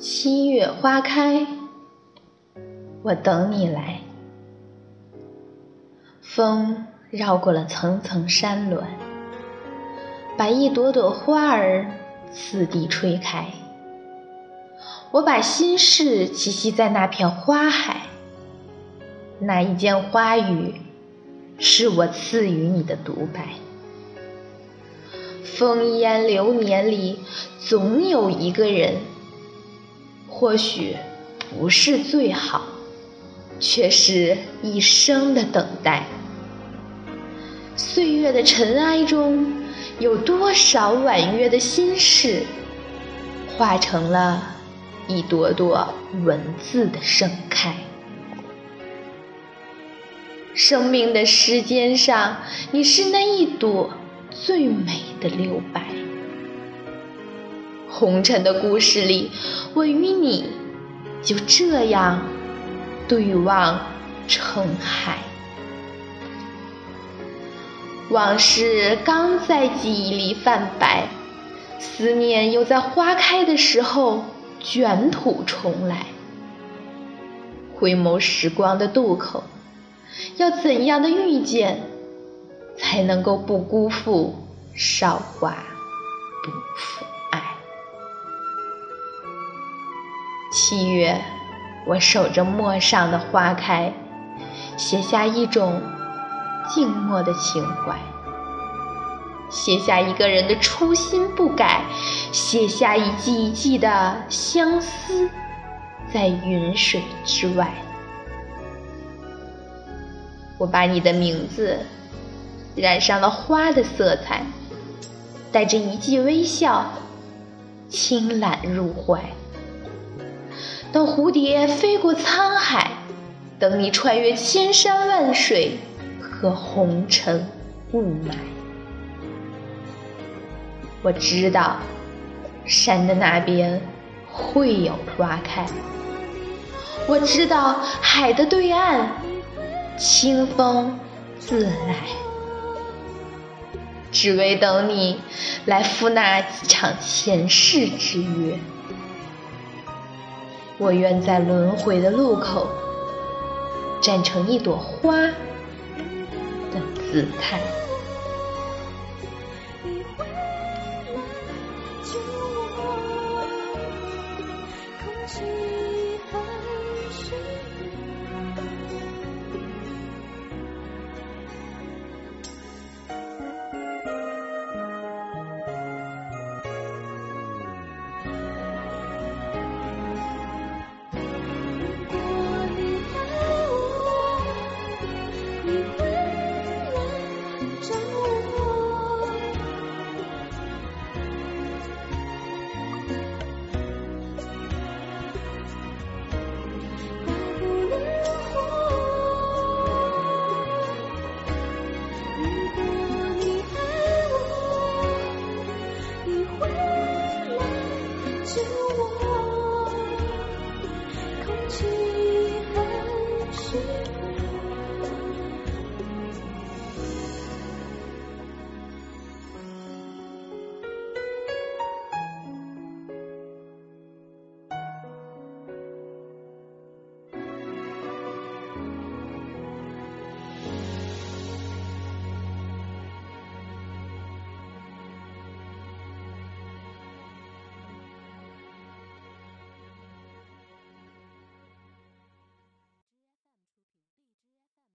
七月花开，我等你来。风绕过了层层山峦，把一朵朵花儿次第吹开。我把心事栖息在那片花海，那一件花语，是我赐予你的独白。风烟流年里，总有一个人，或许不是最好，却是一生的等待。岁月的尘埃中，有多少婉约的心事，化成了一朵朵文字的盛开。生命的时间上，你是那一朵。最美的留白，红尘的故事里，我与你就这样对望成海。往事刚在记忆里泛白，思念又在花开的时候卷土重来。回眸时光的渡口，要怎样的遇见？才能够不辜负韶华，不负七月，我守着陌上的花开，写下一种静默的情怀，写下一个人的初心不改，写下一季一季的相思，在云水之外。我把你的名字。染上了花的色彩，带着一记微笑，轻揽入怀。等蝴蝶飞过沧海，等你穿越千山万水和红尘雾霾。我知道，山的那边会有花开。我知道，海的对岸，清风自来。只为等你来赴那几场前世之约，我愿在轮回的路口站成一朵花的姿态。to